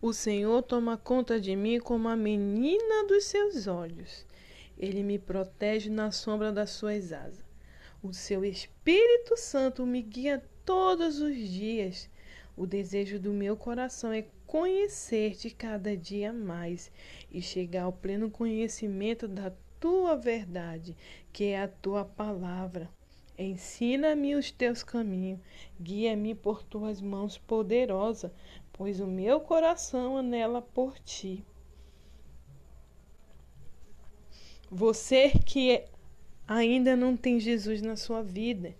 O Senhor toma conta de mim como a menina dos seus olhos. Ele me protege na sombra das suas asas. O seu Espírito Santo me guia todos os dias. O desejo do meu coração é conhecer-te cada dia mais e chegar ao pleno conhecimento da tua verdade, que é a tua palavra. Ensina-me os teus caminhos, guia-me por tuas mãos poderosa, pois o meu coração anela por ti. Você que ainda não tem Jesus na sua vida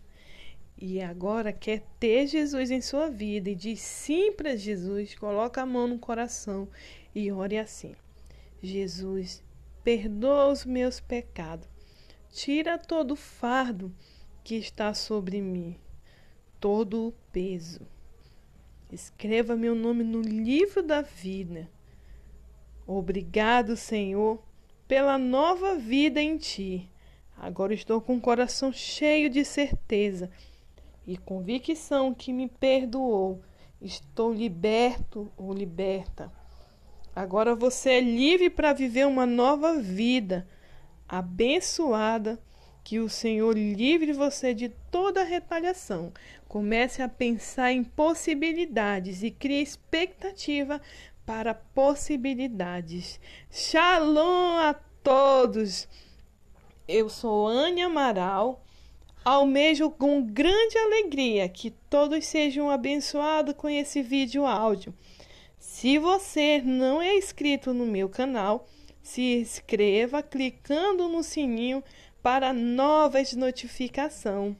e agora quer ter Jesus em sua vida e diz sim para Jesus, coloca a mão no coração e ore assim: Jesus, perdoa os meus pecados, tira todo o fardo que está sobre mim, todo o peso. Escreva meu nome no livro da vida. Obrigado, Senhor, pela nova vida em ti. Agora estou com o coração cheio de certeza e convicção que me perdoou. Estou liberto ou liberta. Agora você é livre para viver uma nova vida, abençoada que o Senhor livre você de toda retaliação. Comece a pensar em possibilidades e crie expectativa para possibilidades. Shalom a todos! Eu sou Anne Amaral. Almejo com grande alegria que todos sejam abençoados com esse vídeo áudio. Se você não é inscrito no meu canal, se inscreva clicando no sininho para novas notificações.